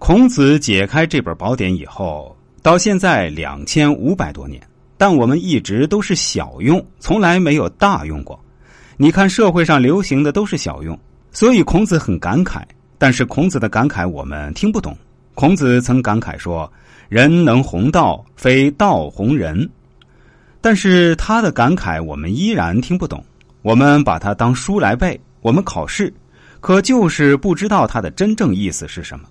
孔子解开这本宝典以后，到现在两千五百多年，但我们一直都是小用，从来没有大用过。你看社会上流行的都是小用，所以孔子很感慨。但是孔子的感慨我们听不懂。孔子曾感慨说：“人能弘道，非道弘人。”但是他的感慨我们依然听不懂。我们把它当书来背，我们考试，可就是不知道它的真正意思是什么。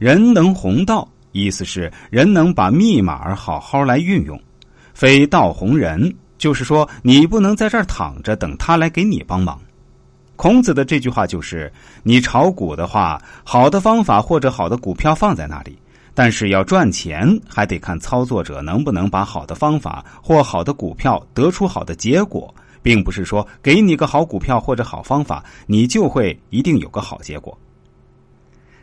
人能弘道，意思是人能把密码好好来运用，非道弘人，就是说你不能在这儿躺着等他来给你帮忙。孔子的这句话就是：你炒股的话，好的方法或者好的股票放在那里，但是要赚钱，还得看操作者能不能把好的方法或好的股票得出好的结果，并不是说给你个好股票或者好方法，你就会一定有个好结果。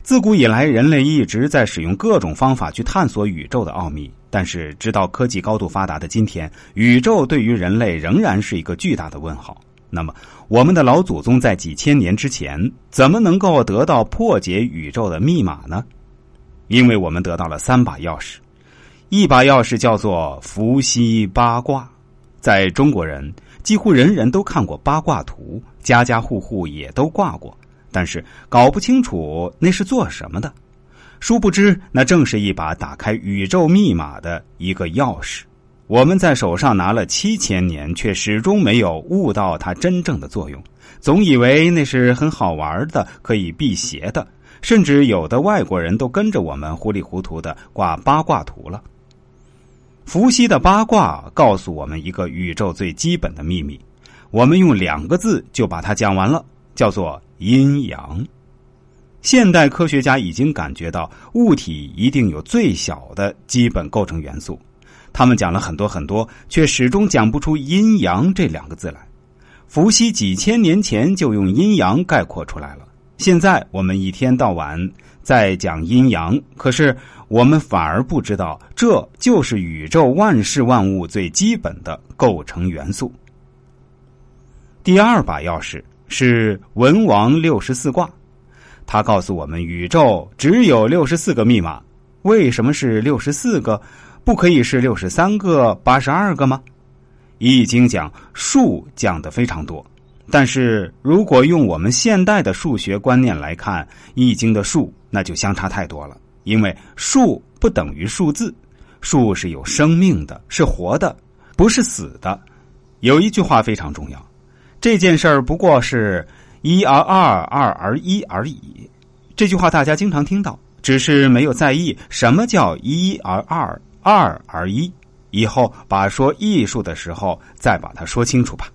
自古以来，人类一直在使用各种方法去探索宇宙的奥秘，但是直到科技高度发达的今天，宇宙对于人类仍然是一个巨大的问号。那么，我们的老祖宗在几千年之前怎么能够得到破解宇宙的密码呢？因为我们得到了三把钥匙，一把钥匙叫做伏羲八卦。在中国人，几乎人人都看过八卦图，家家户户也都挂过，但是搞不清楚那是做什么的。殊不知，那正是一把打开宇宙密码的一个钥匙。我们在手上拿了七千年，却始终没有悟到它真正的作用，总以为那是很好玩的，可以辟邪的，甚至有的外国人都跟着我们糊里糊涂的挂八卦图了。伏羲的八卦告诉我们一个宇宙最基本的秘密，我们用两个字就把它讲完了，叫做阴阳。现代科学家已经感觉到物体一定有最小的基本构成元素。他们讲了很多很多，却始终讲不出阴阳这两个字来。伏羲几千年前就用阴阳概括出来了。现在我们一天到晚在讲阴阳，可是我们反而不知道，这就是宇宙万事万物最基本的构成元素。第二把钥匙是文王六十四卦，它告诉我们，宇宙只有六十四个密码。为什么是六十四个？不可以是六十三个、八十二个吗？易经讲数讲的非常多，但是如果用我们现代的数学观念来看，易经的数那就相差太多了。因为数不等于数字，数是有生命的，是活的，不是死的。有一句话非常重要，这件事儿不过是一而二，二而一而已。这句话大家经常听到，只是没有在意什么叫一而二。二而一，以后把说艺术的时候再把它说清楚吧。